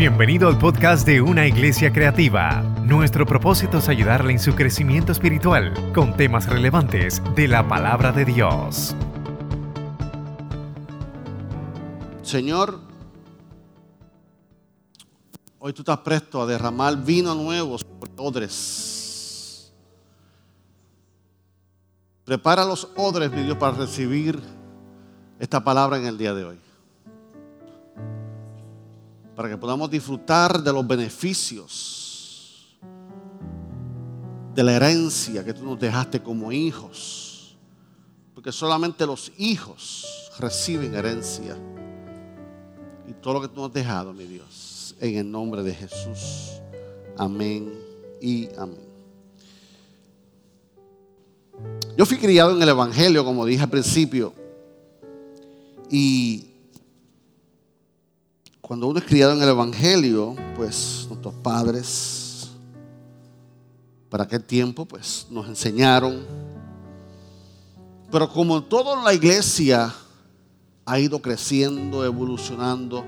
Bienvenido al podcast de Una Iglesia Creativa. Nuestro propósito es ayudarle en su crecimiento espiritual con temas relevantes de la palabra de Dios. Señor, hoy tú estás presto a derramar vino nuevo sobre odres. Prepara los odres, mi Dios, para recibir esta palabra en el día de hoy para que podamos disfrutar de los beneficios de la herencia que tú nos dejaste como hijos. Porque solamente los hijos reciben herencia. Y todo lo que tú nos has dejado, mi Dios, en el nombre de Jesús. Amén y amén. Yo fui criado en el Evangelio, como dije al principio, y cuando uno es criado en el Evangelio, pues nuestros padres, para aquel tiempo, pues nos enseñaron. Pero como todo en la iglesia ha ido creciendo, evolucionando,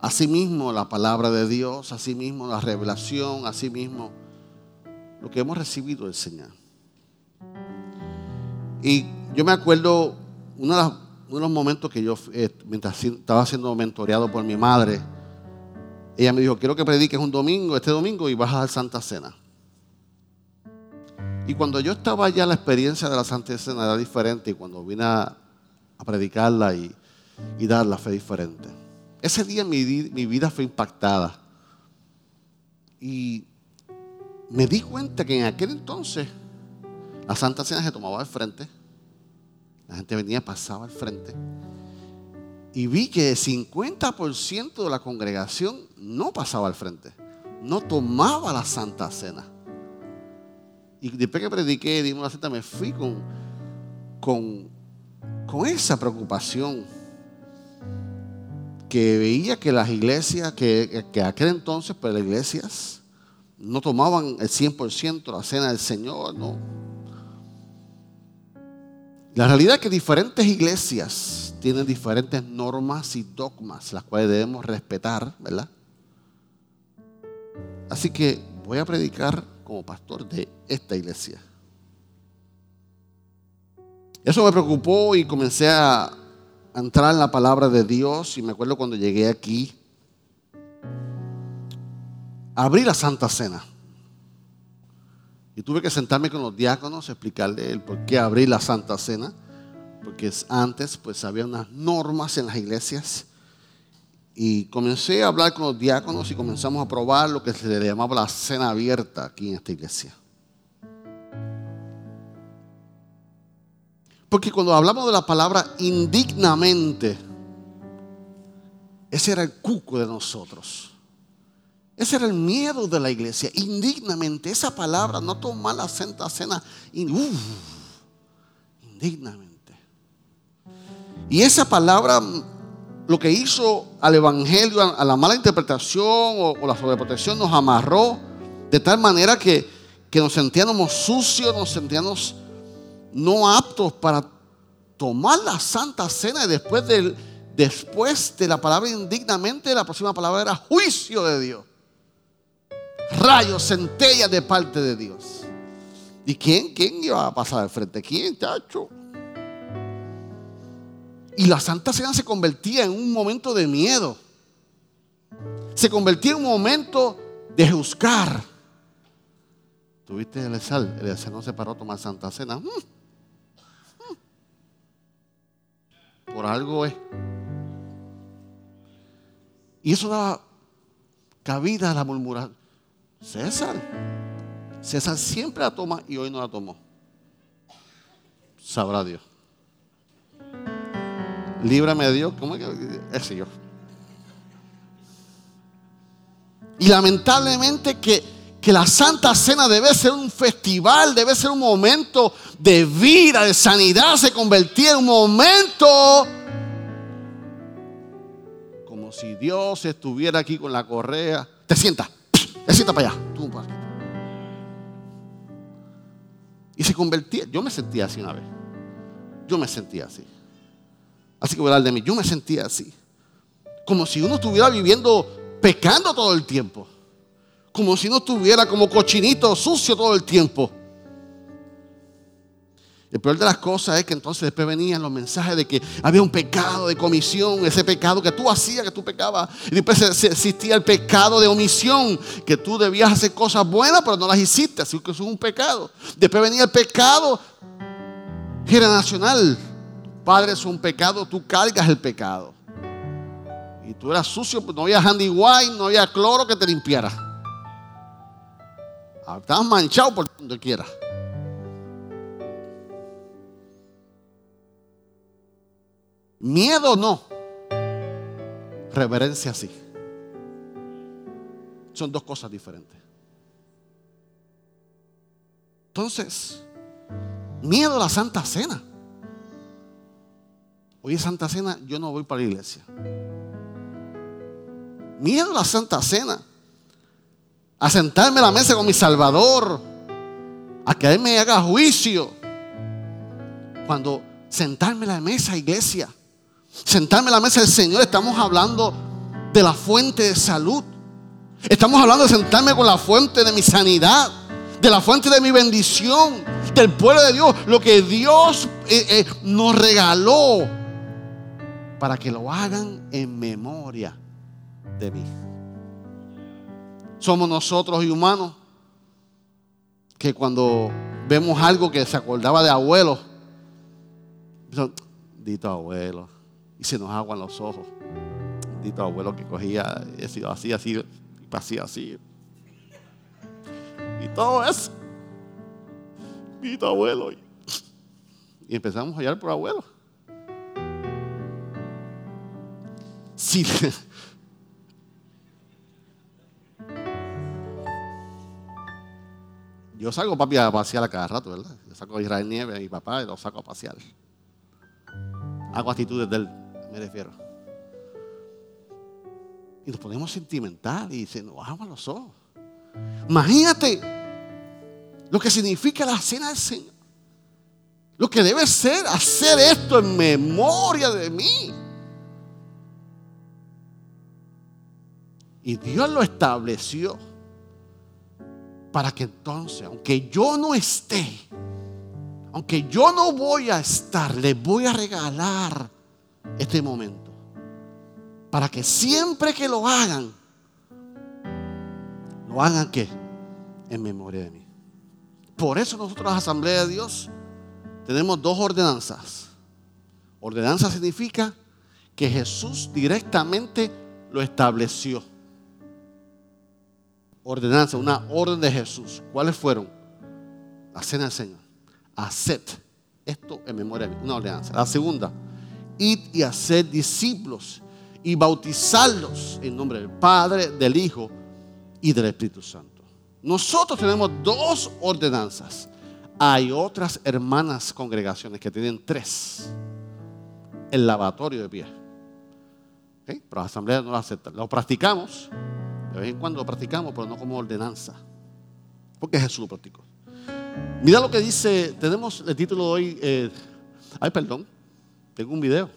asimismo la palabra de Dios, asimismo la revelación, asimismo lo que hemos recibido del Señor. Y yo me acuerdo, una de las uno de los momentos que yo, eh, mientras estaba siendo mentoreado por mi madre, ella me dijo, quiero que prediques un domingo, este domingo, y vas a dar Santa Cena. Y cuando yo estaba allá, la experiencia de la Santa Cena era diferente, y cuando vine a, predicarla y, y, darla fue diferente. Ese día mi, vida fue impactada. Y me di cuenta que en aquel entonces la Santa Cena se tomaba al frente la gente venía, pasaba al frente. Y vi que el 50% de la congregación no pasaba al frente. No tomaba la Santa Cena. Y después que prediqué, dimos la cena, me fui con, con, con esa preocupación. Que veía que las iglesias, que, que aquel entonces, pues las iglesias no tomaban el 100% la cena del Señor, no la realidad es que diferentes iglesias tienen diferentes normas y dogmas, las cuales debemos respetar, ¿verdad? Así que voy a predicar como pastor de esta iglesia. Eso me preocupó y comencé a entrar en la palabra de Dios y me acuerdo cuando llegué aquí, abrí la Santa Cena. Y tuve que sentarme con los diáconos, explicarle el por qué abrir la Santa Cena. Porque antes pues había unas normas en las iglesias. Y comencé a hablar con los diáconos y comenzamos a probar lo que se le llamaba la cena abierta aquí en esta iglesia. Porque cuando hablamos de la palabra indignamente, ese era el cuco de nosotros. Ese era el miedo de la iglesia. Indignamente, esa palabra, no tomar la santa cena. indignamente. Y esa palabra, lo que hizo al evangelio, a la mala interpretación o, la sobreprotección, nos amarró de tal manera que, que nos sentíamos sucios, nos sentíamos no aptos para tomar la santa cena y después, del, después de la palabra indignamente, la próxima palabra era juicio de Dios rayos, centellas de parte de Dios. ¿Y quién, quién iba a pasar al frente? ¿Quién, chacho? Y la Santa Cena se convertía en un momento de miedo. Se convertía en un momento de juzgar. ¿Tuviste el sal? El no se paró a tomar Santa Cena. Mm. Mm. Por algo es. Y eso daba cabida a la murmuración. César. César siempre la toma y hoy no la tomó. Sabrá Dios. Líbrame de Dios. ¿Cómo es que ese yo? Y lamentablemente que, que la Santa Cena debe ser un festival, debe ser un momento de vida, de sanidad, se convertía en un momento como si Dios estuviera aquí con la correa. Te sientas. Sienta para allá. Y se convertía. Yo me sentía así una vez. Yo me sentía así. Así que voy a hablar de mí. Yo me sentía así. Como si uno estuviera viviendo pecando todo el tiempo. Como si no estuviera como cochinito sucio todo el tiempo. El peor de las cosas es que entonces después venían los mensajes de que había un pecado de comisión, ese pecado que tú hacías, que tú pecabas. Y después existía el pecado de omisión, que tú debías hacer cosas buenas, pero no las hiciste, así que eso es un pecado. Después venía el pecado generacional. Padre, es un pecado, tú cargas el pecado. Y tú eras sucio, no había handy wine, no había cloro que te limpiara. Ah, estabas manchado por donde quiera. Miedo no. Reverencia sí. Son dos cosas diferentes. Entonces, miedo a la Santa Cena. Hoy es Santa Cena, yo no voy para la iglesia. Miedo a la Santa Cena. A sentarme a la mesa con mi Salvador. A que Él me haga juicio. Cuando sentarme a la mesa, iglesia sentarme a la mesa del Señor, estamos hablando de la fuente de salud. Estamos hablando de sentarme con la fuente de mi sanidad, de la fuente de mi bendición, del pueblo de Dios, lo que Dios eh, eh, nos regaló para que lo hagan en memoria de mí. Somos nosotros y humanos que cuando vemos algo que se acordaba de abuelos, dito abuelo, y se nos aguan los ojos. Dito abuelo que cogía, así, así, y pasía así. Y todo eso. Dito abuelo. Y empezamos a hallar por abuelo. Sí. Yo salgo papi a pasear a cada rato, ¿verdad? Yo saco a Israel Nieve a mi papá y lo saco a pasear. Hago actitudes del me refiero. Y nos ponemos sentimental y se nos bajan los ojos. Imagínate lo que significa la cena del Señor. Lo que debe ser hacer esto en memoria de mí. Y Dios lo estableció para que entonces, aunque yo no esté, aunque yo no voy a estar, le voy a regalar este momento. Para que siempre que lo hagan, lo hagan que en memoria de mí. Por eso nosotros, Asamblea de Dios, tenemos dos ordenanzas. Ordenanza significa que Jesús directamente lo estableció. Ordenanza, una orden de Jesús. ¿Cuáles fueron? La cena del Señor. Haced esto en memoria de mí. Una ordenanza. La segunda, id y hacer discípulos y bautizarlos en nombre del Padre, del Hijo y del Espíritu Santo. Nosotros tenemos dos ordenanzas. Hay otras hermanas congregaciones que tienen tres. El lavatorio de pies. Pero la asamblea no lo acepta. Lo practicamos. De vez en cuando lo practicamos, pero no como ordenanza. Porque Jesús lo practicó. Mira lo que dice, tenemos el título de hoy. Eh, ay, perdón. Tengo un video.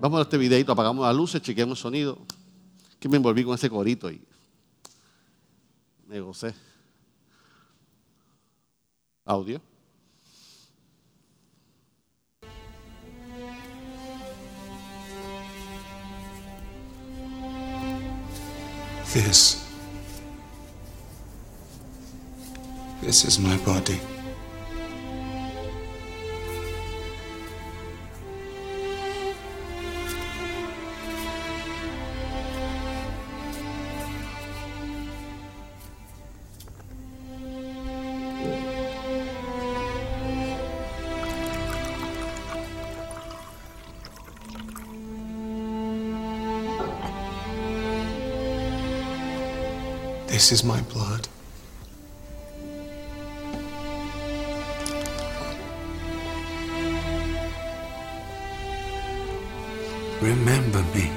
Vamos a este videito, apagamos las luces, chequeamos sonido. Que me envolví con ese corito y me gocé. Audio. This. This is my body. This is my blood. Remember me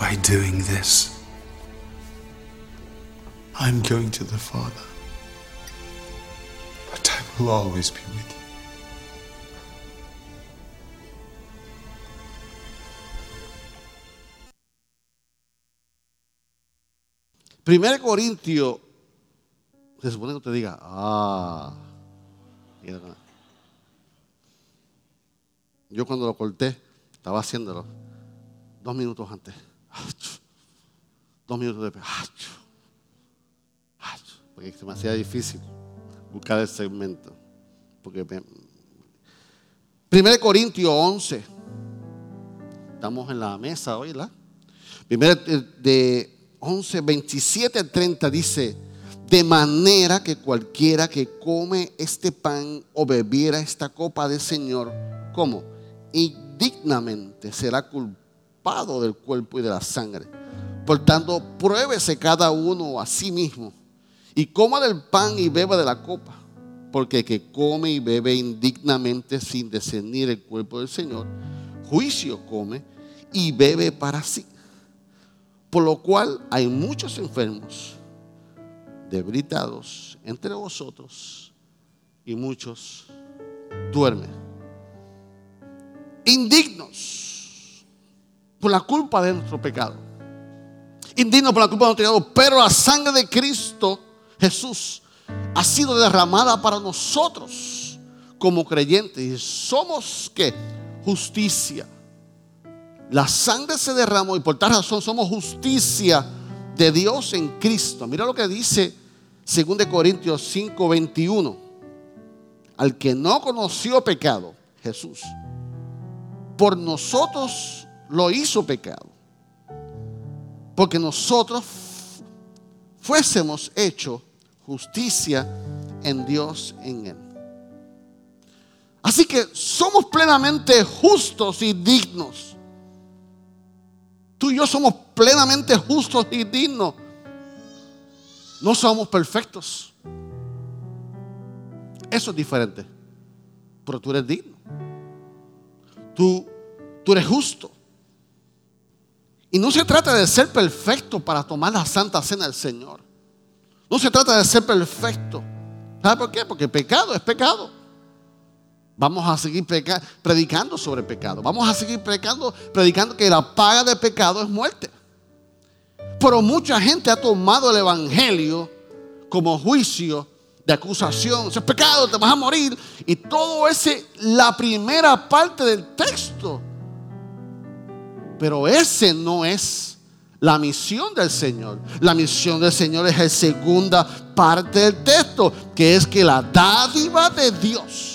by doing this. I'm going to the Father, but I will always be with you. Primero Corintio, se supone que te diga, ah, yo cuando lo corté, estaba haciéndolo dos minutos antes. Dos minutos después. Porque se me hacía difícil buscar el segmento. Porque 1 Corintios 11. Estamos en la mesa hoy, ¿la? Primero de 11, 27 30 dice, de manera que cualquiera que come este pan o bebiera esta copa del Señor, ¿cómo? Indignamente será culpado del cuerpo y de la sangre. Por tanto, pruébese cada uno a sí mismo y coma del pan y beba de la copa porque el que come y bebe indignamente sin discernir el cuerpo del Señor, juicio come y bebe para sí. Por lo cual hay muchos enfermos, debilitados entre vosotros y muchos duermen. Indignos por la culpa de nuestro pecado. Indignos por la culpa de nuestro pecado. Pero la sangre de Cristo Jesús ha sido derramada para nosotros como creyentes. Y somos que justicia. La sangre se derramó y por tal razón somos justicia de Dios en Cristo. Mira lo que dice 2 Corintios 5, 21. Al que no conoció pecado, Jesús, por nosotros lo hizo pecado. Porque nosotros fuésemos hechos justicia en Dios en Él. Así que somos plenamente justos y dignos. Tú y yo somos plenamente justos y dignos. No somos perfectos. Eso es diferente. Pero tú eres digno. Tú, tú eres justo. Y no se trata de ser perfecto para tomar la santa cena del Señor. No se trata de ser perfecto. ¿Sabe por qué? Porque pecado es pecado. Vamos a seguir predicando sobre pecado. Vamos a seguir predicando, predicando que la paga de pecado es muerte. Pero mucha gente ha tomado el Evangelio como juicio de acusación. Es pecado, te vas a morir. Y todo ese, la primera parte del texto. Pero ese no es la misión del Señor. La misión del Señor es la segunda parte del texto, que es que la dádiva de Dios,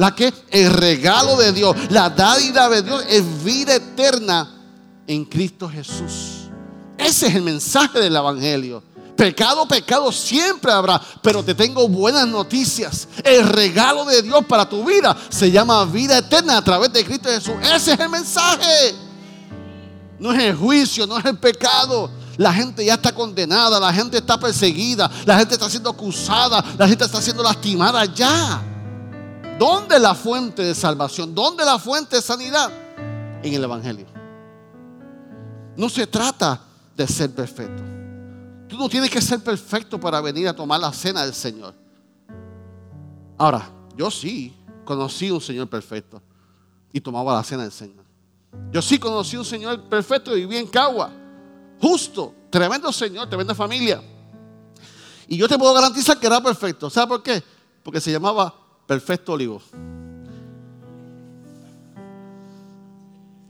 la que el regalo de Dios, la dádiva de Dios es vida eterna en Cristo Jesús. Ese es el mensaje del Evangelio. Pecado, pecado siempre habrá, pero te tengo buenas noticias. El regalo de Dios para tu vida se llama vida eterna a través de Cristo Jesús. Ese es el mensaje no es el juicio, no es el pecado. La gente ya está condenada, la gente está perseguida, la gente está siendo acusada, la gente está siendo lastimada ya. ¿Dónde la fuente de salvación? ¿Dónde la fuente de sanidad? En el Evangelio. No se trata de ser perfecto. Tú no tienes que ser perfecto para venir a tomar la cena del Señor. Ahora, yo sí conocí un Señor perfecto y tomaba la cena del Señor. Yo sí conocí un Señor perfecto y viví en Cagua. Justo, tremendo Señor, tremenda familia. Y yo te puedo garantizar que era perfecto. ¿Sabes por qué? Porque se llamaba Perfecto Olivo.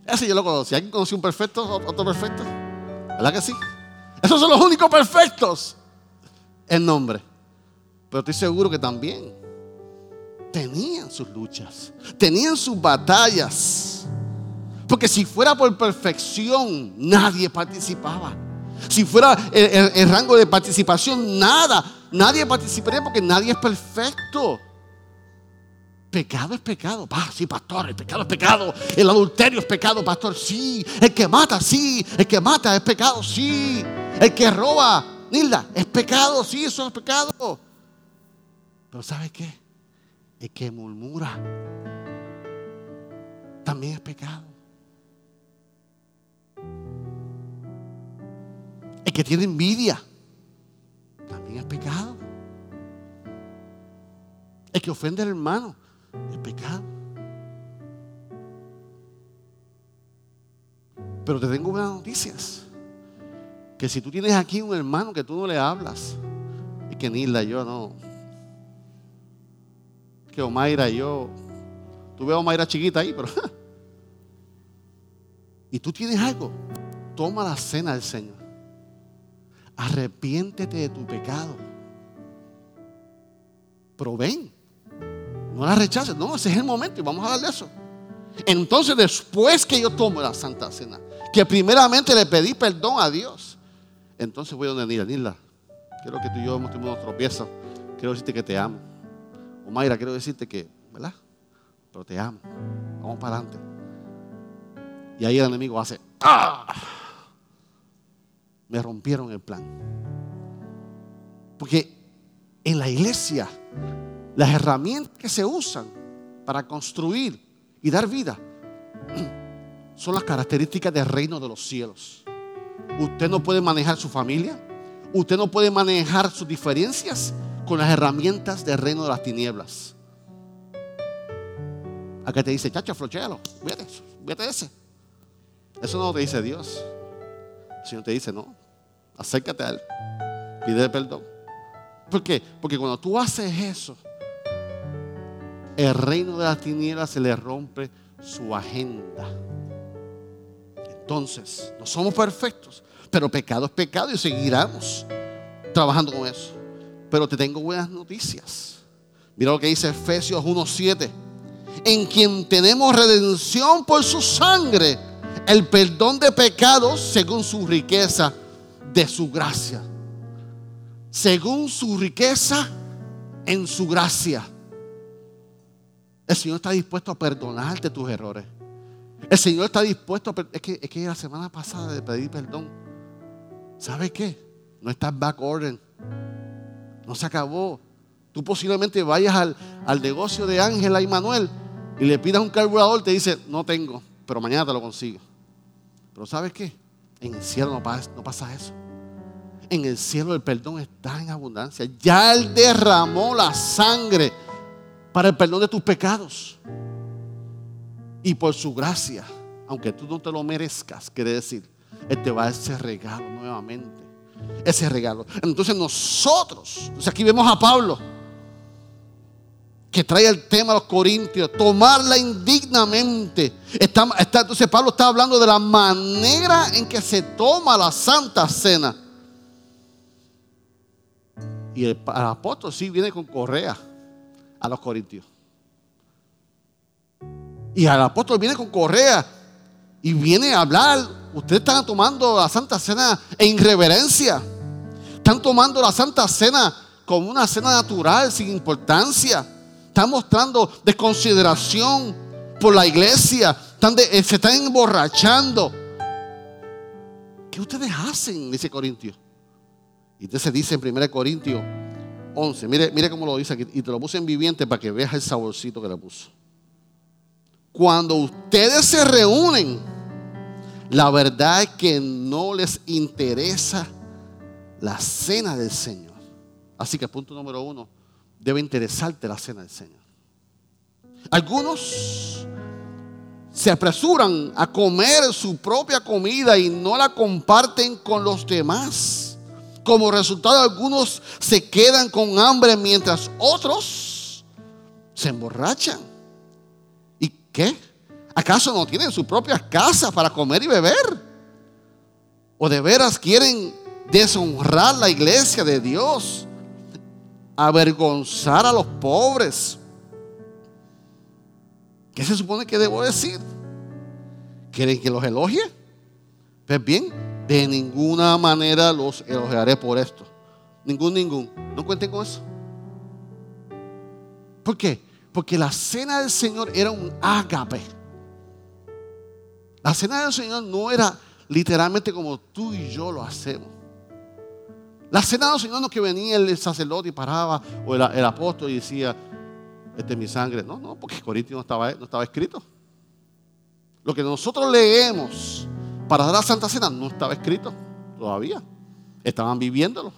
Ese yo lo conocí. ¿Alguien conoció un perfecto, otro perfecto? ¿Verdad que sí? Esos son los únicos perfectos en nombre. Pero estoy seguro que también tenían sus luchas, tenían sus batallas. Porque si fuera por perfección, nadie participaba. Si fuera el, rango de participación, nada. Nadie participaría porque nadie es perfecto. Pecado es pecado. sí, pastor, el pecado es pecado. El adulterio es pecado, pastor. Sí. El que mata, sí. El que mata es pecado, sí. El que roba, Nilda, es pecado, sí, eso es pecado. Pero ¿sabe qué? El que murmura también es pecado. El que tiene envidia también es pecado. El que ofende al hermano es pecado. Pero te tengo buenas noticias. que si tú tienes aquí un hermano que tú no le hablas, y que Nilda, yo no, que Omaira, yo, tú ves a Omaira chiquita ahí, pero, y tú tienes algo, toma la cena del Señor, arrepiéntete de tu pecado, pero ven, no la rechaces, no, ese es el momento y vamos a darle eso. Entonces, después que yo tomo la Santa Cena, que primeramente le pedí perdón a Dios, entonces voy a donde Nila. Nila, quiero que tú y yo hemos tenido unos tropiezos. Quiero decirte que te amo. O quiero decirte que, ¿verdad? Pero te amo. Vamos para adelante. Y ahí el enemigo hace, ¡ah! Me rompieron el plan. Porque en la iglesia, las herramientas que se usan para construir y dar vida son las características del reino de los cielos. Usted no puede manejar su familia, usted no puede manejar sus diferencias con las herramientas del reino de las tinieblas. Acá te dice, chacho, flochelo, vete, vete ese. Eso no te dice Dios. El Señor te dice, no, acércate a Él, pide perdón. ¿Por qué? Porque cuando tú haces eso, el reino de las tinieblas se le rompe su agenda. Entonces, no somos perfectos, pero pecado es pecado y seguiremos trabajando con eso. Pero te tengo buenas noticias. Mira lo que dice Efesios 1:7. En quien tenemos redención por su sangre, el perdón de pecados según su riqueza de su gracia. Según su riqueza en su gracia. El Señor está dispuesto a perdonarte tus errores. El Señor está dispuesto a es que, es que la semana pasada de pedir perdón. ¿Sabe qué? No está back order. No se acabó. Tú posiblemente vayas al, al negocio de Ángela y Manuel y le pidas un carburador, te dice, no tengo, pero mañana te lo consigo. Pero ¿sabes qué? En el cielo no pasa eso. En el cielo el perdón está en abundancia. Ya Él derramó la sangre para el perdón de tus pecados. Y por su gracia, aunque tú no te lo merezcas, quiere decir, Él te va a dar ese regalo nuevamente. Ese regalo. Entonces nosotros, entonces aquí vemos a Pablo, que trae el tema a los corintios, tomarla indignamente. Está, entonces Pablo está hablando de la manera en que se toma la santa cena. Y el, apóstol sí viene con correa a los corintios. Y el apóstol viene con correa y viene a hablar. Ustedes están tomando la Santa Cena en reverencia. Están tomando la Santa Cena como una cena natural, sin importancia. Están mostrando desconsideración por la iglesia. Eh, se están emborrachando. ¿Qué ustedes hacen? Dice Corintio. Y entonces dice en 1 Corintios 11. Mire, mire cómo lo dice aquí. Y te lo puse en viviente para que veas el saborcito que le puso. Cuando ustedes se reúnen, la verdad es que no les interesa la cena del Señor. Así que punto número uno, debe interesarte la cena del Señor. Algunos se apresuran a comer su propia comida y no la comparten con los demás. Como resultado, algunos se quedan con hambre mientras otros se emborrachan. ¿Y qué? ¿Acaso no tienen su propia casa para comer y beber? ¿O de veras quieren deshonrar la iglesia de Dios? Avergonzar a los pobres. ¿Qué se supone que debo decir? ¿Quieren que los elogie? Pues bien, de ninguna manera los elogiaré por esto. Ningún, ningún. No cuenten con eso. ¿Por qué? Porque la cena del Señor era un ágape. La cena del Señor no era literalmente como tú y yo lo hacemos. La cena del Señor no es que venía el sacerdote y paraba, o el, apóstol y decía, este es mi sangre. No, no, porque Corintio no estaba, no estaba escrito. Lo que nosotros leemos para dar la Santa Cena no estaba escrito todavía. Estaban viviéndolo.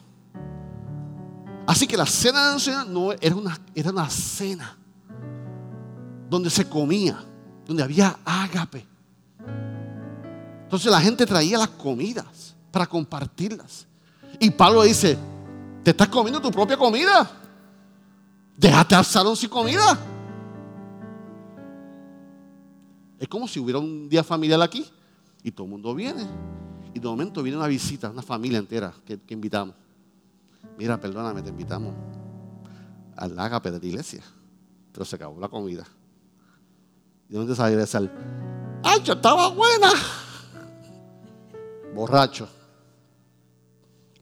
Así que la cena de Señor no era una, era una cena donde se comía, donde había ágape. Entonces la gente traía las comidas. para compartirlas. Y Pablo dice, te estás comiendo tu propia comida. Déjate al salón sin comida. Es como si hubiera un día familiar aquí y todo el mundo viene. Y de momento viene una visita, una familia entera que, invitamos. Mira, perdóname, te invitamos al ágape de la iglesia. Pero se acabó la comida. ¿Y dónde sale de sal? ¡Ay, yo estaba buena! Borracho.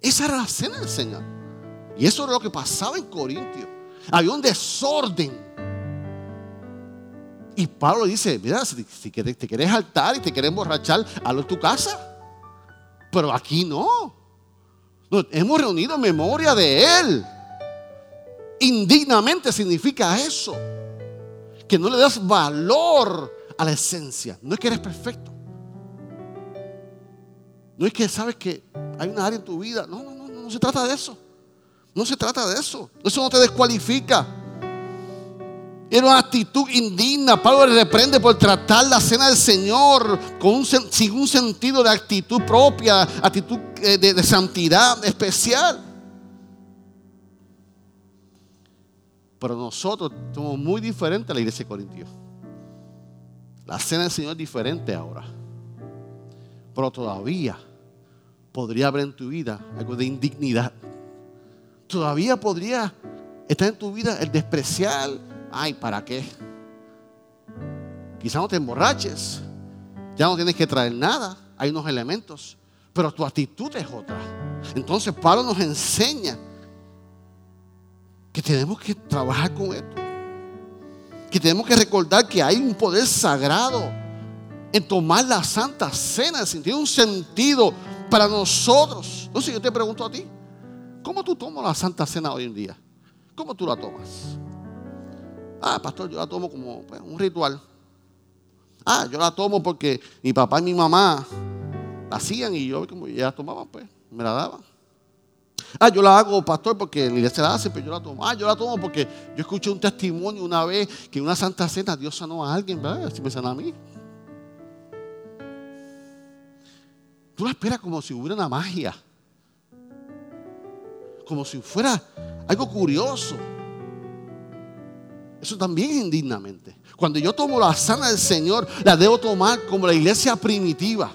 Esa era la cena del Señor. Y eso era lo que pasaba en Corintio. Había un desorden. Y Pablo dice, mira, si, te quieres saltar y te quieres emborrachar, hazlo en tu casa. Pero aquí no. Nos hemos reunido memoria de Él. Indignamente significa eso. Que no le das valor a la esencia. No es que eres perfecto. No es que sabes que hay una área en tu vida. No, no, no, no se trata de eso. No se trata de eso. Eso no te descualifica. Era una actitud indigna. Pablo le reprende por tratar la cena del Señor con sin un sentido de actitud propia, actitud eh, de, santidad especial. Pero nosotros somos muy diferentes a la iglesia de Corintios. La cena del Señor es diferente ahora. Pero todavía podría haber en tu vida algo de indignidad. Todavía podría estar en tu vida el despreciar. Ay, ¿para qué? Quizás no te emborraches. Ya no tienes que traer nada. Hay unos elementos. Pero tu actitud es otra. Entonces Pablo nos enseña que tenemos que trabajar con esto. Que tenemos que recordar que hay un poder sagrado en tomar la santa cena. Tiene un sentido para nosotros. Entonces yo te pregunto a ti, ¿cómo tú tomas la Santa Cena hoy en día? ¿Cómo tú la tomas? Ah, pastor, yo la tomo como pues, un ritual. Ah, yo la tomo porque mi papá y mi mamá la hacían y yo como ya la tomaba, pues me la daban. Ah, yo la hago, pastor, porque la iglesia la hace, pero yo la tomo. Ah, yo la tomo porque yo escuché un testimonio una vez que en una santa cena Dios sanó a alguien, ¿verdad? Así me sana a mí. Tú la esperas como si hubiera una magia. Como si fuera algo curioso. Eso también es indignamente. Cuando yo tomo la sana del Señor, la debo tomar como la iglesia primitiva.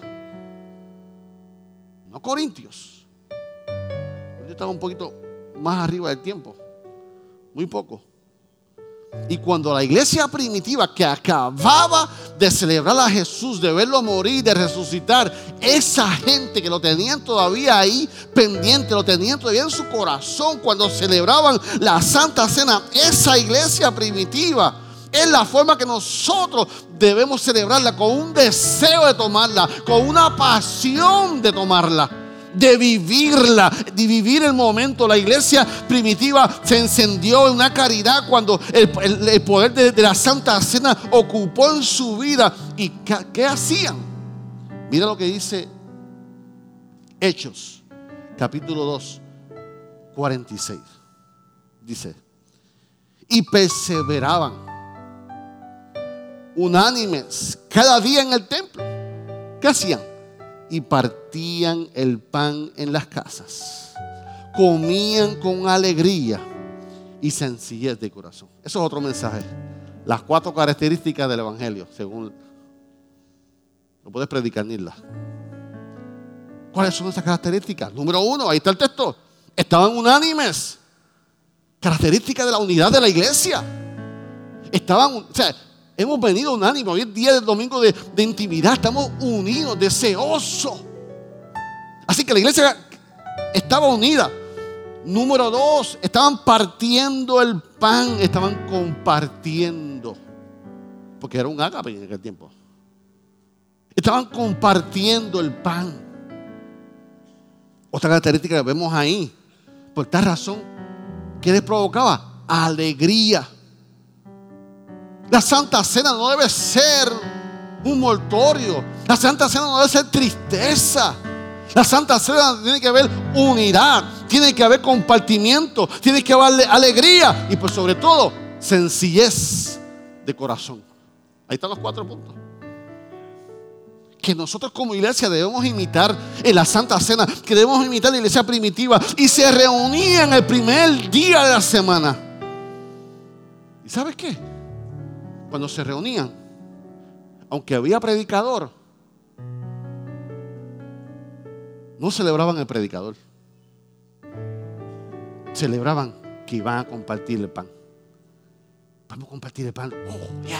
No Corintios. Yo estaba un poquito más arriba del tiempo. Muy poco. Y cuando la iglesia primitiva que acababa de celebrar a Jesús, de verlo morir, de resucitar, esa gente que lo tenían todavía ahí pendiente, lo tenían todavía en su corazón cuando celebraban la Santa Cena, esa iglesia primitiva es la forma que nosotros debemos celebrarla, con un deseo de tomarla, con una pasión de tomarla de vivirla, de vivir el momento. La iglesia primitiva se encendió en una caridad cuando el, poder de, la Santa Cena ocupó en su vida. ¿Y qué, hacían? Mira lo que dice Hechos, capítulo 2, 46. Dice, y perseveraban unánimes cada día en el templo. ¿Qué hacían? Y partían el pan en las casas. Comían con alegría y sencillez de corazón. Eso es otro mensaje. Las cuatro características del Evangelio, según... No puedes predicar ni ¿Cuáles son esas características? Número uno, ahí está el texto. Estaban unánimes. Características de la unidad de la iglesia. Estaban, o sea, Hemos venido unánime. Hoy es día del domingo de, intimidad. Estamos unidos, deseosos. Así que la iglesia estaba unida. Número dos, estaban partiendo el pan, estaban compartiendo. Porque era un ágape en aquel tiempo. Estaban compartiendo el pan. Otra característica que vemos ahí, por esta razón, ¿qué les provocaba? Alegría. La Santa Cena no debe ser un mortorio. La Santa Cena no debe ser tristeza. La Santa Cena tiene que haber unidad, tiene que haber compartimiento, tiene que haber alegría y por sobre todo sencillez de corazón. Ahí están los cuatro puntos. que nosotros como iglesia debemos imitar en la Santa Cena, que debemos imitar la iglesia primitiva. Y se reunían el primer día de la semana. ¿Y sabes qué? Cuando se reunían, aunque había predicador, no celebraban el predicador. Celebraban que iban a compartir el pan. Vamos a compartir el pan. Oh, yeah.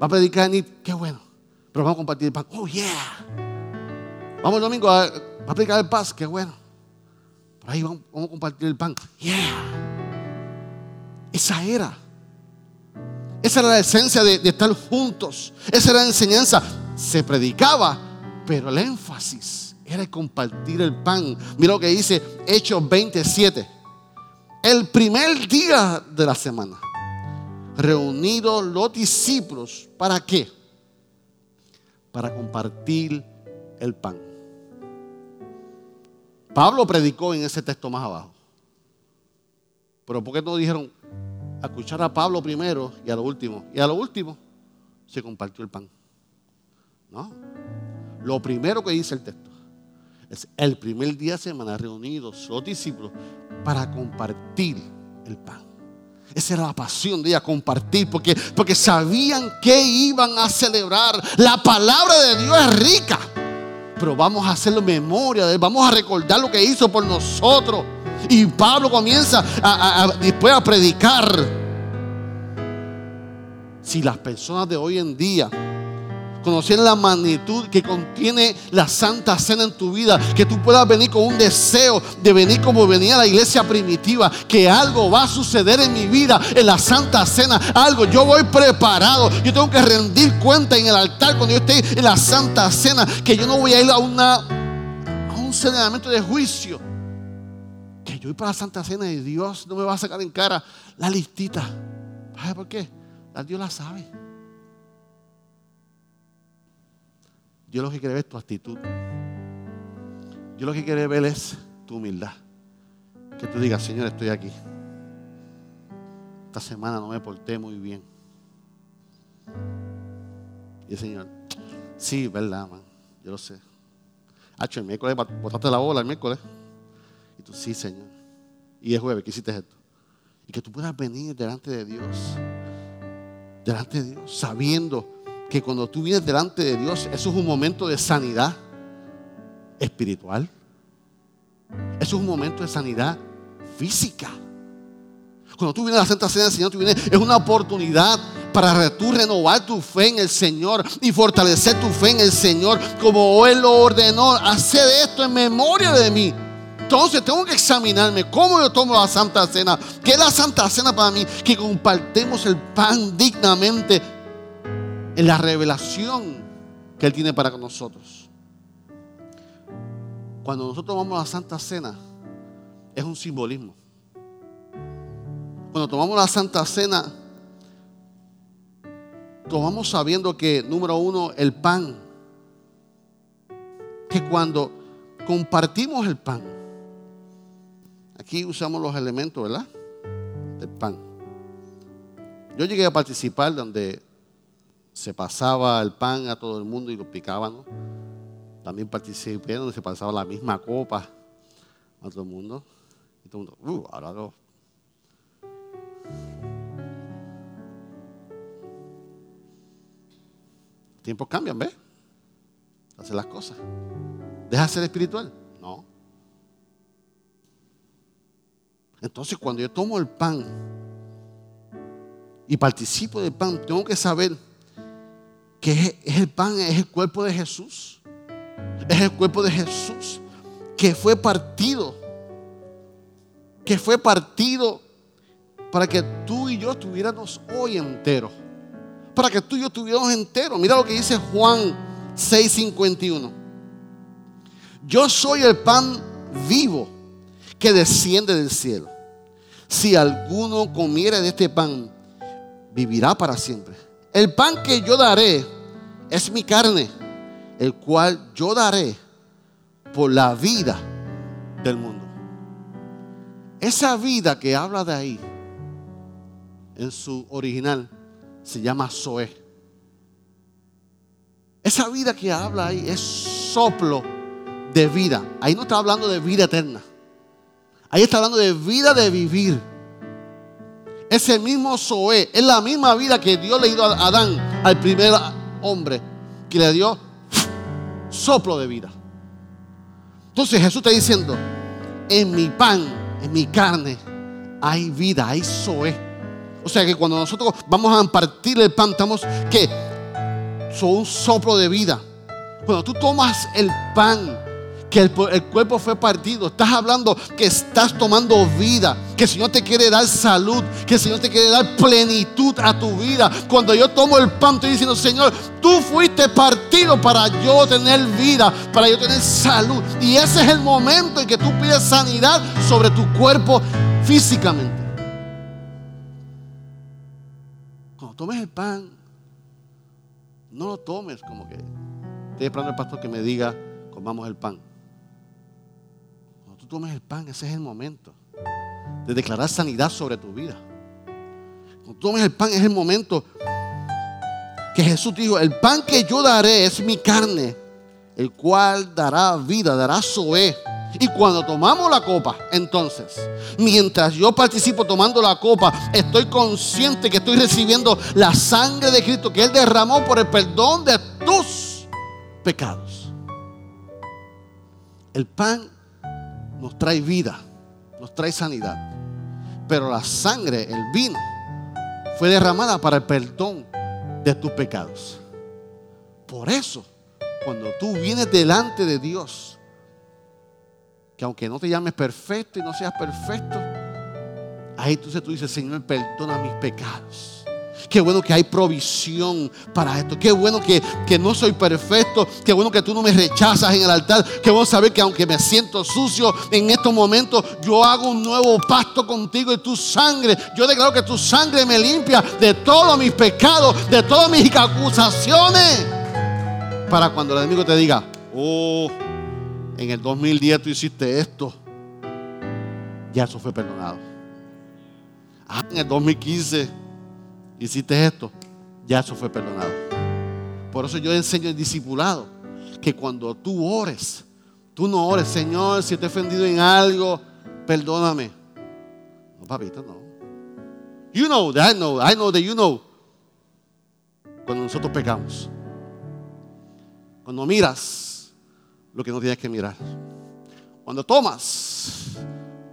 Va a predicar ni qué bueno. Pero vamos a compartir el pan. Oh, yeah. Vamos el domingo a, predicar el paz, qué bueno. Por ahí vamos a compartir el pan. Yeah. Esa era. Esa era la esencia de, estar juntos. Esa era la enseñanza. Se predicaba, pero el énfasis era compartir el pan. Mira lo que dice Hechos 27. El primer día de la semana, reunidos los discípulos, ¿para qué? Para compartir el pan. Pablo predicó en ese texto más abajo. Pero ¿por qué no dijeron a escuchar a Pablo primero y a lo último? Y a lo último se compartió el pan. No. Lo primero que dice el texto es el primer día de semana reunidos los discípulos para compartir el pan. Esa era la pasión de ella, compartir, porque, porque sabían que iban a celebrar. La palabra de Dios es rica, pero vamos a hacerlo memoria de él, vamos a recordar lo que hizo por nosotros. Y Pablo comienza después a predicar. Si las personas de hoy en día conocieran la magnitud que contiene la Santa Cena en tu vida, que tú puedas venir con un deseo de venir como venía la iglesia primitiva, que algo va a suceder en mi vida en la Santa Cena, algo, yo voy preparado, yo tengo que rendir cuenta en el altar cuando yo esté en la Santa Cena, que yo no voy a ir a, una, a un cenamiento de juicio, yo voy para la Santa Cena y Dios no me va a sacar en cara la listita. ¿Sabes por qué? Dios la sabe. Dios lo que quiere ver es tu actitud. Dios lo que quiere ver es tu humildad. Que tú digas, Señor, estoy aquí. Esta semana no me porté muy bien. Y el Señor, sí, verdad, man. Yo lo sé. Hacho, el miércoles botaste la bola el miércoles. Y tú, sí, Señor. Y es jueves, ¿qué hiciste esto? Y que tú puedas venir delante de Dios. Delante de Dios, sabiendo que cuando tú vienes delante de Dios, eso es un momento de sanidad espiritual. Eso es un momento de sanidad física. Cuando tú vienes a la Santa Cena del Señor, tú vienes, es una oportunidad para tú renovar tu fe en el Señor y fortalecer tu fe en el Señor como Él lo ordenó. Hacer esto en memoria de mí. Entonces tengo que examinarme cómo yo tomo la Santa Cena. ¿Qué es la Santa Cena para mí? Que compartemos el pan dignamente en la revelación que Él tiene para nosotros. Cuando nosotros a la Santa Cena, es un simbolismo. Cuando tomamos la Santa Cena, tomamos sabiendo que, número uno, el pan, que cuando compartimos el pan, aquí usamos los elementos, ¿verdad? Del pan. Yo llegué a participar donde se pasaba el pan a todo el mundo y lo picaban. También participé donde se pasaba la misma copa a todo el mundo. Y todo el mundo, uh, ahora lo. Tiempos cambian, ¿ves? Hacer las cosas. ¿Deja de ser espiritual? Entonces, cuando yo tomo el pan y participo del pan, tengo que saber que es el pan, es el cuerpo de Jesús. Es el cuerpo de Jesús que fue partido. Que fue partido para que tú y yo estuviéramos hoy enteros. Para que tú y yo estuviéramos enteros. Mira lo que dice Juan 6:51. Yo soy el pan vivo que desciende del cielo. Si alguno comiera de este pan, vivirá para siempre. El pan que yo daré es mi carne, el cual yo daré por la vida del mundo. Esa vida que habla de ahí, en su original, se llama. Esa Esa vida que habla ahí es soplo de vida. Ahí no está hablando de vida eterna. Ahí está hablando de vida de vivir. Ese mismo Zoé es la misma vida que Dios le dio a Adán, al primer hombre, que le dio soplo de vida. Entonces Jesús está diciendo, en mi pan, en mi carne, hay vida, hay Zoé. O sea que cuando nosotros vamos a partir el pan, estamos que son un soplo de vida. Cuando tú tomas el pan, que el, cuerpo fue partido, estás hablando que estás tomando vida, que el Señor te quiere dar salud, que el Señor te quiere dar plenitud a tu vida. Cuando yo tomo el pan, estoy diciendo, Señor, tú fuiste partido para yo tener vida, para yo tener salud. Y ese es el momento en que tú pides sanidad sobre tu cuerpo físicamente. Cuando tomes el pan, no lo tomes como que estoy esperando al pastor que me diga, comamos el pan. Tomes el pan, ese es el momento de declarar sanidad sobre tu vida. Cuando tomes el pan, es el momento que Jesús dijo, el pan que yo daré es mi carne, el cual dará vida, dará soe y cuando tomamos la copa, entonces, mientras yo participo tomando la copa, estoy consciente que estoy recibiendo la sangre de Cristo que Él derramó por el perdón de tus pecados. El pan nos trae vida, nos trae sanidad. Pero la sangre, el vino, fue derramada para el perdón de tus pecados. Por eso, cuando tú vienes delante de Dios, que aunque no te llames perfecto y no seas perfecto, ahí entonces tú dices, Señor, perdona mis pecados. Qué bueno que hay provisión para esto. Qué bueno que, que, no soy perfecto. Qué bueno que tú no me rechazas en el altar. Qué bueno saber que aunque me siento sucio en estos momentos, yo hago un nuevo pacto contigo y tu sangre. Yo declaro que tu sangre me limpia de todos mis pecados, de todas mis acusaciones. Para cuando el enemigo te diga, oh, en el 2010 tú hiciste esto, ya eso fue perdonado. Ah, en el 2015 hiciste esto, ya eso fue perdonado. Por eso yo enseño el discipulado, que cuando tú ores, tú no ores, Señor, si te he ofendido en algo, perdóname. No, papito, no. You know that I know, I know that you know. Cuando nosotros pecamos, cuando miras lo que no tienes que mirar. Cuando tomas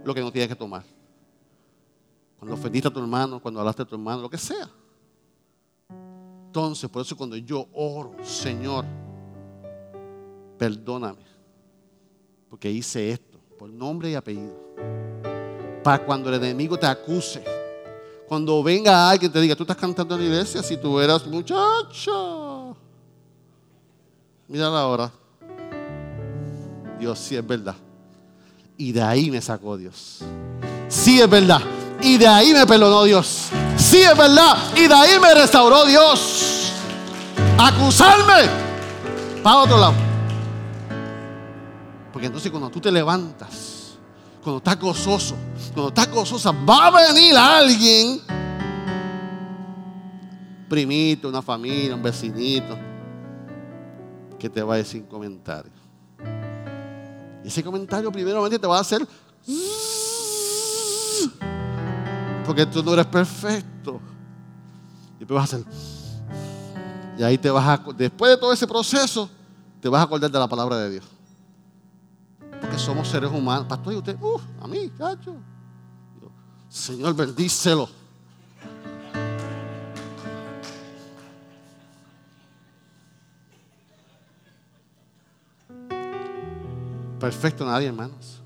lo que no tienes que tomar. Cuando ofendiste a tu hermano, cuando hablaste a tu hermano, lo que sea. Entonces, por eso cuando yo oro, Señor, perdóname, porque hice esto, por nombre y apellido. Para cuando el enemigo te acuse, cuando venga alguien y te diga, tú estás cantando en la iglesia, si tú eras muchacho, mira la hora. Dios, sí es verdad. Y de ahí me sacó Dios. Sí es verdad. Y de ahí me perdonó Dios. Sí es verdad. Y de ahí me restauró Dios. Acusarme. Para otro lado. Porque entonces cuando tú te levantas, cuando estás gozoso, cuando estás gozosa, va a venir alguien, primito, una familia, un vecinito, que te va a decir comentarios. Ese comentario primeramente te va a hacer... Porque tú no eres perfecto. Y después vas a hacer... Y ahí te vas a... Después de todo ese proceso, te vas a acordar de la palabra de Dios. Porque somos seres humanos. Pastor, y usted, uff, a mí, cacho. Señor, bendícelo. perfecto nadie, hermanos.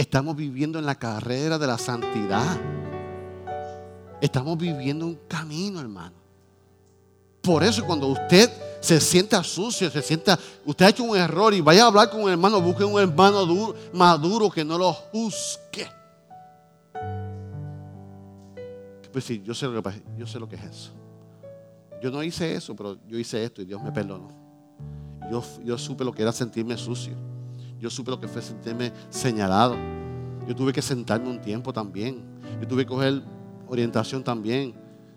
Estamos viviendo en la carrera de la santidad. Estamos viviendo un camino, hermano. Por eso cuando usted se sienta sucio, se sienta, usted ha hecho un error y vaya a hablar con un hermano, busque un hermano maduro que no lo juzgue. Pues sí, yo sé, lo que, yo sé lo que es eso. Yo no hice eso, pero yo hice esto y Dios me perdonó. Yo, supe lo que era sentirme sucio. Yo supe lo que fue sentirme señalado. Yo tuve que sentarme un tiempo también. Yo tuve que coger orientación también.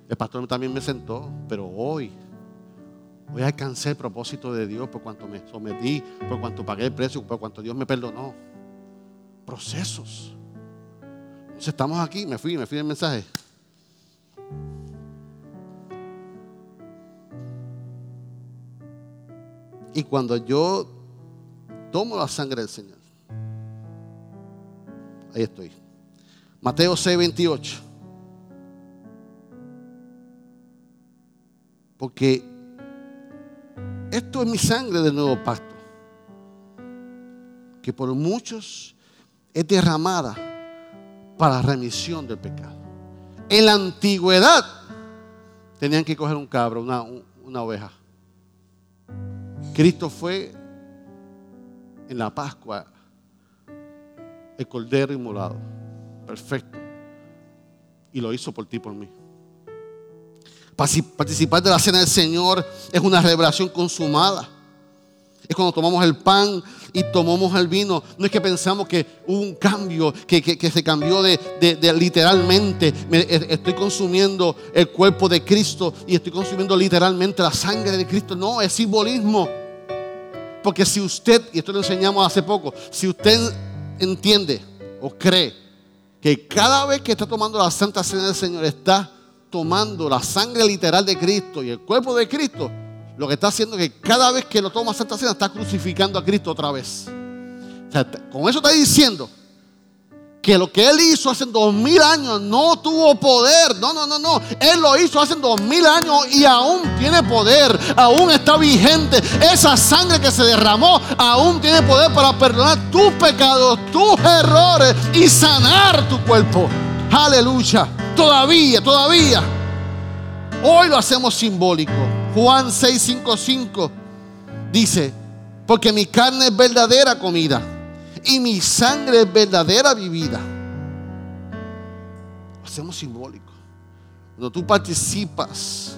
El pastor también me sentó. Pero hoy, Hoy alcancé el propósito de Dios por cuanto me sometí, por cuanto pagué el precio, por cuanto Dios me perdonó. Procesos. Entonces estamos aquí, me fui, me fui el mensaje. Y cuando yo tomo la sangre del Señor, ahí estoy. Mateo 6, 28. Porque esto es mi sangre del nuevo pacto, que por muchos es derramada para remisión del pecado. En la antigüedad tenían que coger un cabro, una, una oveja. Cristo fue en la Pascua el cordero inmolado. Perfecto. Y lo hizo por ti, por mí. Participar de la cena del Señor es una revelación consumada. Es cuando tomamos el pan y tomamos el vino. No es que pensamos que hubo un cambio, que, se cambió de, literalmente. estoy consumiendo el cuerpo de Cristo y estoy consumiendo literalmente la sangre de Cristo. No, es simbolismo. Porque si usted, y esto lo enseñamos hace poco, si usted entiende o cree que cada vez que está tomando la Santa Cena del Señor está tomando la sangre literal de Cristo y el cuerpo de Cristo, lo que está haciendo es que cada vez que lo toma Santa Cena está crucificando a Cristo otra vez. con eso está diciendo que lo que él hizo hace dos mil años no tuvo poder. No, no, no, no. Él lo hizo hace dos mil años y aún tiene poder. Aún está vigente. Esa sangre que se derramó aún tiene poder para perdonar tus pecados, tus errores y sanar tu cuerpo. Aleluya. Todavía, todavía. Hoy lo hacemos simbólico. Juan 6:55 dice, porque mi carne es verdadera comida y mi sangre es verdadera vivida. Lo hacemos simbólico. Cuando tú participas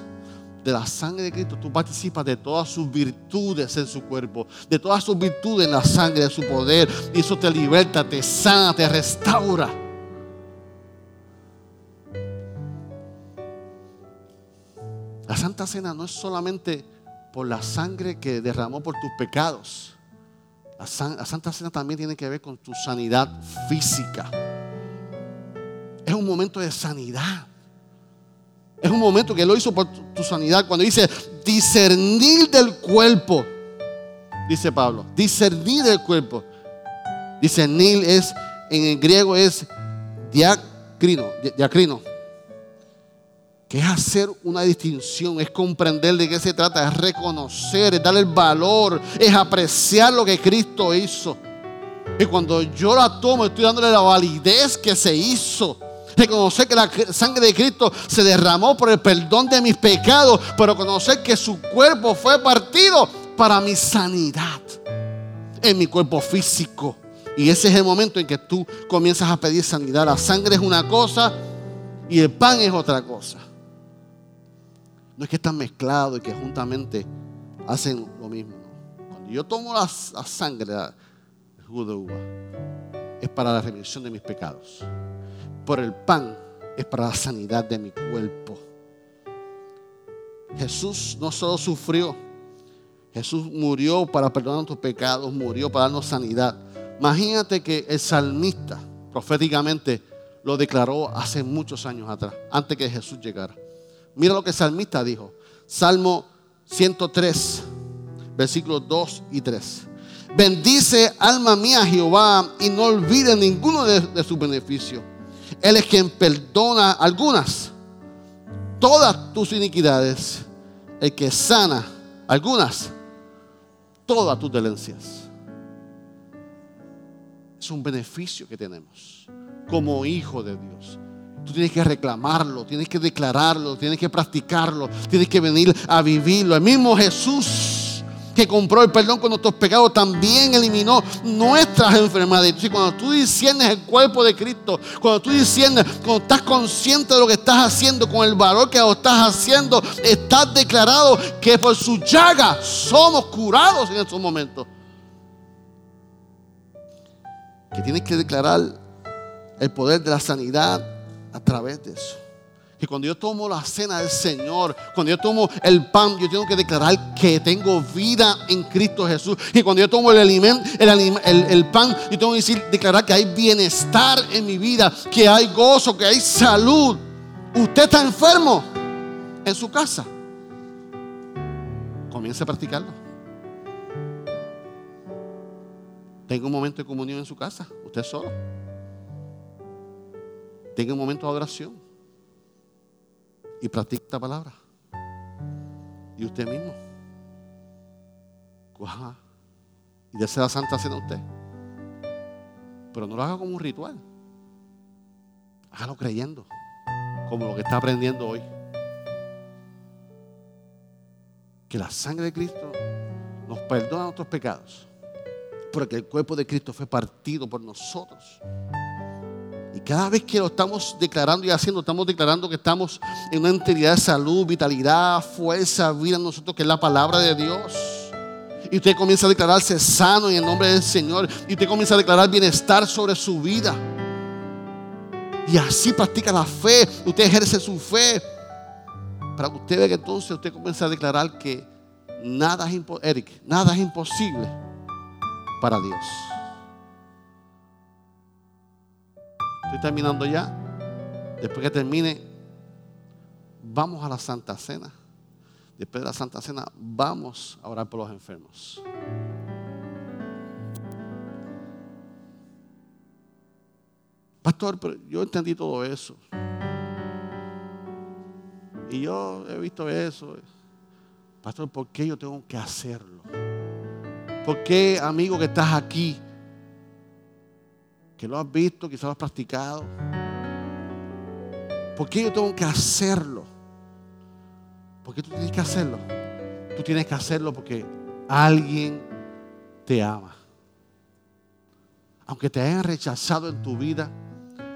de la sangre de Cristo, tú participas de todas sus virtudes en su cuerpo, de todas sus virtudes en la sangre, de su poder. Y eso te liberta, te sana, te restaura. La Santa Cena no es solamente por la sangre que derramó por tus pecados. La, Santa Cena también tiene que ver con tu sanidad física. Es un momento de sanidad. Es un momento que lo hizo por tu, sanidad. Cuando dice discernir del cuerpo, dice Pablo, discernir del cuerpo. Discernir es, en el griego es diacrino, diacrino es hacer una distinción, es comprender de qué se trata, es reconocer, es darle el valor, es apreciar lo que Cristo hizo. Y cuando yo la tomo, estoy dándole la validez que se hizo. Reconocer que la sangre de Cristo se derramó por el perdón de mis pecados, pero conocer que su cuerpo fue partido para mi sanidad en mi cuerpo físico. Y ese es el momento en que tú comienzas a pedir sanidad. La sangre es una cosa y el pan es otra cosa. No es que están mezclados y que juntamente hacen lo mismo. Cuando yo tomo la, sangre del jugo de uva, es para la remisión de mis pecados. Por el pan es para la sanidad de mi cuerpo. Jesús no solo sufrió, Jesús murió para perdonar tus pecados, murió para darnos sanidad. Imagínate que el salmista proféticamente lo declaró hace muchos años atrás, antes que Jesús llegara. Mira lo que el salmista dijo. Salmo 103, versículos 2 y 3. Bendice alma mía Jehová y no olvide ninguno de, sus beneficios. Él es quien perdona algunas, todas tus iniquidades. El que sana algunas, todas tus dolencias. Es un beneficio que tenemos como hijo de Dios. Tú tienes que reclamarlo, tienes que declararlo, tienes que practicarlo, tienes que venir a vivirlo. El mismo Jesús que compró el perdón con nuestros pecados también eliminó nuestras enfermedades. Y cuando tú disiernes el cuerpo de Cristo, cuando tú disiernes, cuando estás consciente de lo que estás haciendo, con el valor que estás haciendo, estás declarado que por su llaga somos curados en estos momentos. Que tienes que declarar el poder de la sanidad a través de eso. Que cuando yo tomo la cena del Señor, cuando yo tomo el pan, yo tengo que declarar que tengo vida en Cristo Jesús. Y cuando yo tomo el alimento, el, pan, yo tengo que decir, declarar que hay bienestar en mi vida, que hay gozo, que hay salud. Usted está enfermo en su casa. Comience a practicarlo. Tenga un momento de comunión en su casa, usted solo. Tenga un momento de adoración y practique esta palabra. Y usted mismo. Coja y desea la santa cena a usted. Pero no lo haga como un ritual. Hágalo creyendo. Como lo que está aprendiendo hoy. Que la sangre de Cristo nos perdona nuestros pecados. Porque el cuerpo de Cristo fue partido por nosotros. Cada vez que lo estamos declarando y haciendo, estamos declarando que estamos en una entidad de salud, vitalidad, fuerza, vida en nosotros, que es la palabra de Dios. Y usted comienza a declararse sano en el nombre del Señor. Y usted comienza a declarar bienestar sobre su vida. Y así practica la fe. Usted ejerce su fe. Para que usted vea que entonces usted comienza a declarar que nada es, Eric, nada es imposible para Dios. Estoy terminando ya. Después que termine, vamos a la Santa Cena. Después de la Santa Cena, vamos a orar por los enfermos. Pastor, pero yo entendí todo eso. Y yo he visto eso. Pastor, ¿por qué yo tengo que hacerlo? ¿Por qué, amigo, que estás aquí? Lo has visto, quizás lo has practicado. ¿Por qué yo tengo que hacerlo? ¿Por qué tú tienes que hacerlo? Tú tienes que hacerlo porque alguien te ama. Aunque te hayan rechazado en tu vida,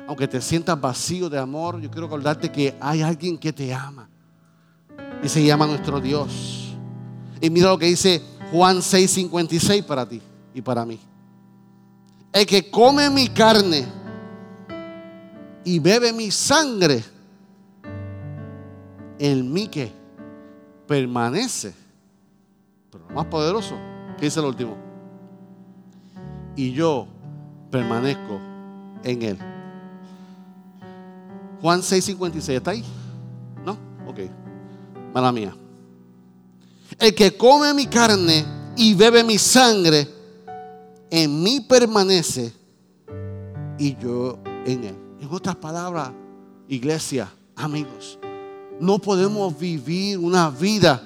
aunque te sientas vacío de amor, yo quiero acordarte que hay alguien que te ama. Y se llama nuestro Dios. Y mira lo que dice Juan 6:56 para ti y para mí. El que come mi carne y bebe mi sangre, en mí que permanece. Pero lo más poderoso, ¿qué dice el último? Y yo permanezco en él. Juan 6:56, ¿está ahí? ¿No? Ok. Mala mía. El que come mi carne y bebe mi sangre, en mí permanece y yo en él. En otras palabras, iglesia, amigos, no podemos vivir una vida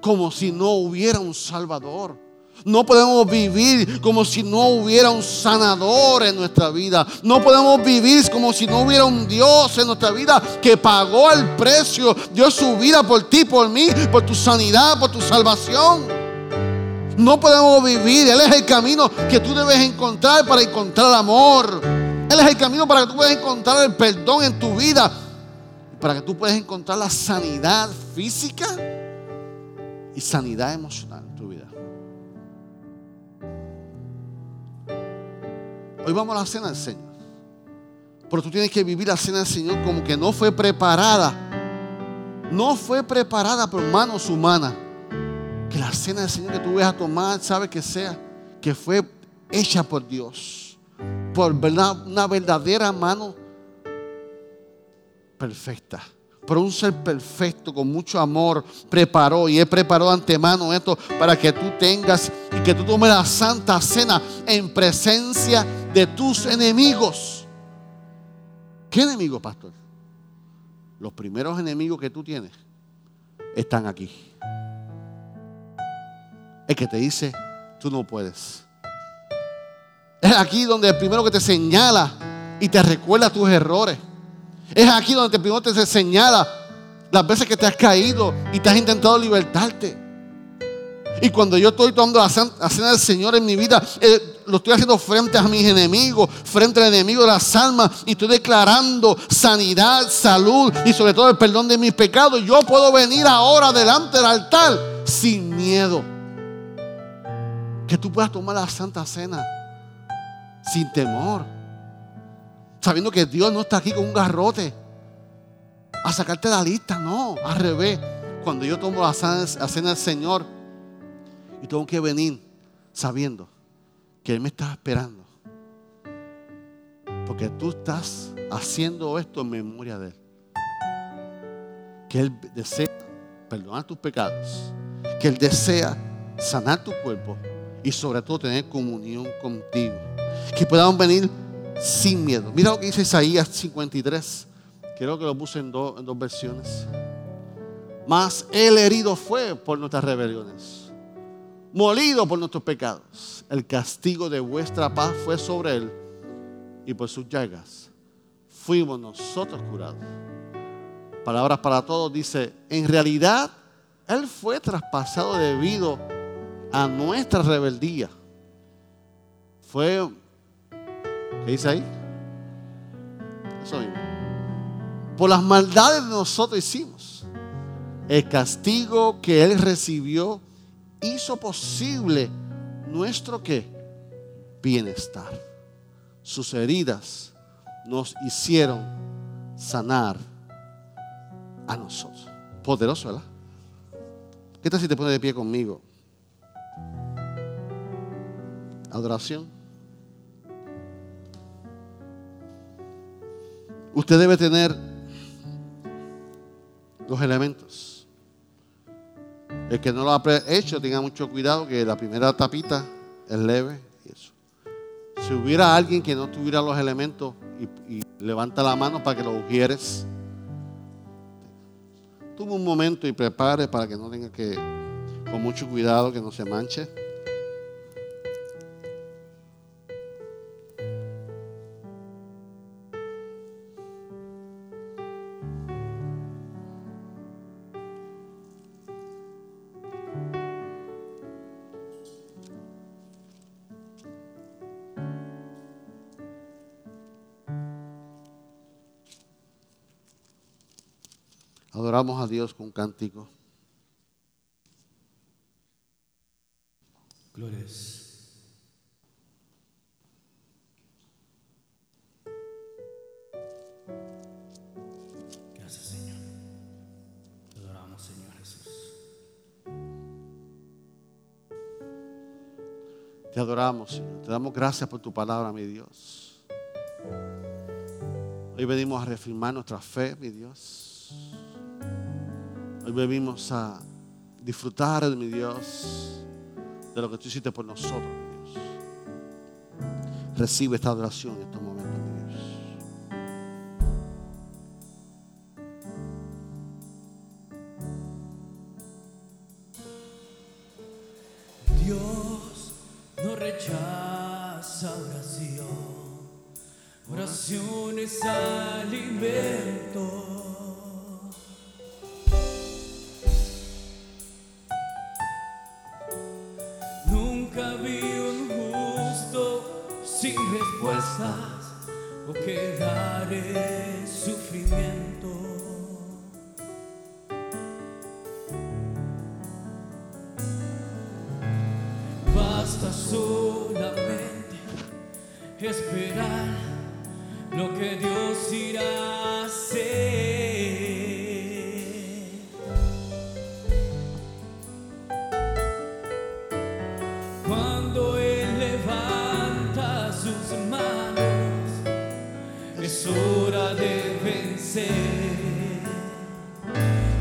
como si no hubiera un Salvador. No podemos vivir como si no hubiera un sanador en nuestra vida. No podemos vivir como si no hubiera un Dios en nuestra vida que pagó el precio, dio su vida por ti, por mí, por tu sanidad, por tu salvación. No podemos vivir. Él es el camino que tú debes encontrar para encontrar amor. Él es el camino para que tú puedas encontrar el perdón en tu vida. Para que tú puedas encontrar la sanidad física y sanidad emocional en tu vida. Hoy vamos a la cena del Señor. Pero tú tienes que vivir la cena del Señor como que no fue preparada. No fue preparada por manos humanas que la cena del Señor que tú vas a tomar, sabe que sea, que fue hecha por Dios, por una verdadera mano perfecta. Por un ser perfecto, con mucho amor, preparó y Él preparó de antemano esto para que tú tengas y que tú tomes la santa cena en presencia de tus enemigos. ¿Qué enemigos, pastor? Los primeros enemigos que tú tienes están aquí el que te dice, tú no puedes. Es aquí donde el primero que te señala y te recuerda tus errores. Es aquí donde el primero te señala las veces que te has caído y te has intentado libertarte. Y cuando yo estoy tomando la cena del Señor en mi vida, eh, lo estoy haciendo frente a mis enemigos, frente al enemigo de las almas, y estoy declarando sanidad, salud y sobre todo el perdón de mis pecados. Yo puedo venir ahora delante del altar sin miedo que tú puedas tomar la Santa Cena sin temor, sabiendo que Dios no está aquí con un garrote, a sacarte la lista, no, al revés. Cuando yo tomo la cena, del Señor y tengo que venir sabiendo que Él me está esperando. Porque tú estás haciendo esto en memoria de Él. Que Él desea perdonar tus pecados. Que Él desea sanar tu cuerpo y sobre todo tener comunión contigo. Que podamos venir sin miedo. Mira lo que dice Isaías 53. Creo que lo puse en, dos- versiones. Mas el herido fue por nuestras rebeliones, molido por nuestros pecados. El castigo de vuestra paz fue sobre él y por sus llagas fuimos nosotros curados. Palabras para todos dice, en realidad él fue traspasado debido a nuestra rebeldía. Fue, ¿qué dice ahí? Eso mismo. Por las maldades de nosotros hicimos. El castigo que Él recibió hizo posible nuestro qué? Bienestar. Sus heridas nos hicieron sanar a nosotros. Poderoso, ¿verdad? ¿Qué tal si te pones de pie conmigo? Adoración. Usted debe tener los elementos. El que no lo ha hecho, tenga mucho cuidado que la primera tapita es leve y eso. Si hubiera alguien que no tuviera los elementos y, levanta la mano para que lo ungieres, tome un momento y prepare para que no tenga que, con mucho cuidado, que no se manche. Adoramos a Dios con cántico. Glorias. Gracias, Señor. Te adoramos, Señor Jesús. Te adoramos, Señor. Te damos gracias por tu palabra, mi Dios. Hoy venimos a reafirmar nuestra fe, mi Dios. Hoy venimos a disfrutar, mi Dios, de lo que tú hiciste por nosotros, mi Dios. Recibe esta adoración Basta solamente esperar lo que Dios irá a hacer. Cuando Él levanta sus manos, es hora de vencer.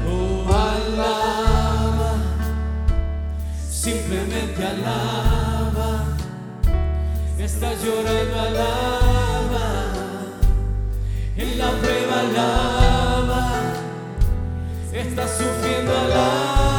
Oh, simplemente alaba. Está llorando, alaba. En la prueba alaba. Está sufriendo, alaba.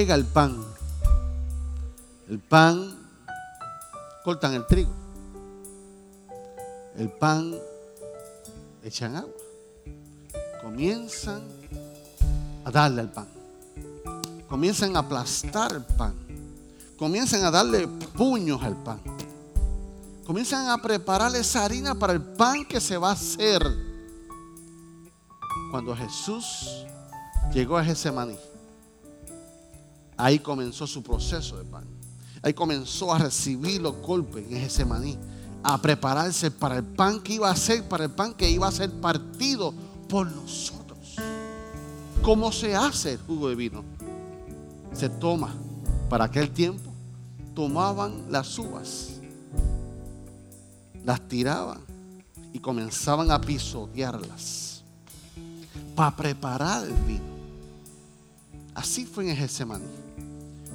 llega el pan? El pan, cortan el trigo. El pan, echan agua. Comienzan a darle al pan. Comienzan a aplastar el pan. Comienzan a darle puños al pan. Comienzan a preparar esa harina para el pan que se va a hacer. Cuando Jesús llegó a Getsemaní, ahí comenzó su proceso de pan. Ahí comenzó a recibir los golpes en Getsemaní, a prepararse para el pan que iba a ser, para el pan que iba a ser partido por nosotros. ¿Cómo se hace el jugo de vino? Se toma, para aquel tiempo, tomaban las uvas, las tiraban y comenzaban a pisotearlas para preparar el vino. Así fue en Getsemaní.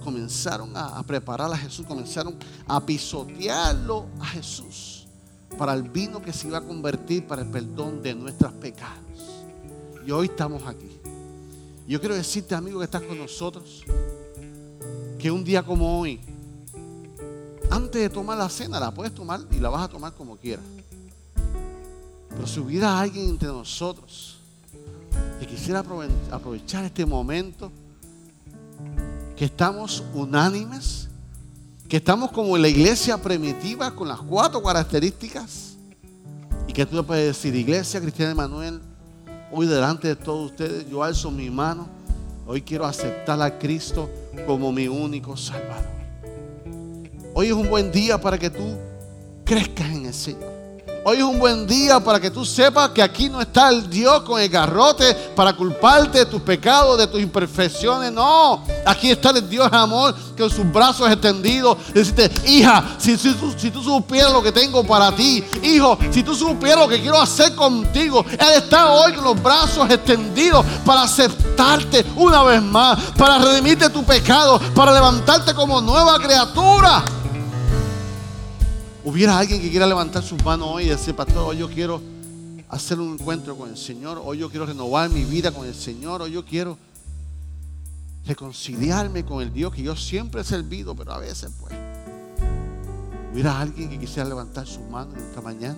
Comenzaron a, preparar a Jesús, comenzaron a pisotearlo a Jesús para el vino que se iba a convertir para el perdón de nuestros pecados. Y hoy estamos aquí. Yo quiero decirte, amigo, que estás con nosotros, que un día como hoy, antes de tomar la cena, la puedes tomar y la vas a tomar como quieras. Pero si hubiera alguien entre nosotros que quisiera aprove- aprovechar este momento, que estamos unánimes, que estamos como en la iglesia primitiva con las cuatro características, y que tú puedes decir, iglesia cristiana de hoy delante de todos ustedes yo alzo mi mano, hoy quiero aceptar a Cristo como mi único Salvador. Hoy es un buen día para que tú crezcas en el Señor. Hoy es un buen día para que tú sepas que aquí no está el Dios con el garrote para culparte de tus pecados, de tus imperfecciones. No, aquí está el Dios amor que con sus brazos extendidos decirte, hija, si, si tú, si tú supieras lo que tengo para ti, hijo, si tú supieras lo que quiero hacer contigo, Él está hoy con los brazos extendidos para aceptarte una vez más, para redimirte tu pecado, para levantarte como nueva criatura. Hubiera alguien que quiera levantar sus manos hoy y decir, pastor, hoy yo quiero hacer un encuentro con el Señor, hoy yo quiero renovar mi vida con el Señor, hoy yo quiero reconciliarme con el Dios que yo siempre he servido, pero a veces pues. Hubiera alguien que quisiera levantar sus manos esta mañana.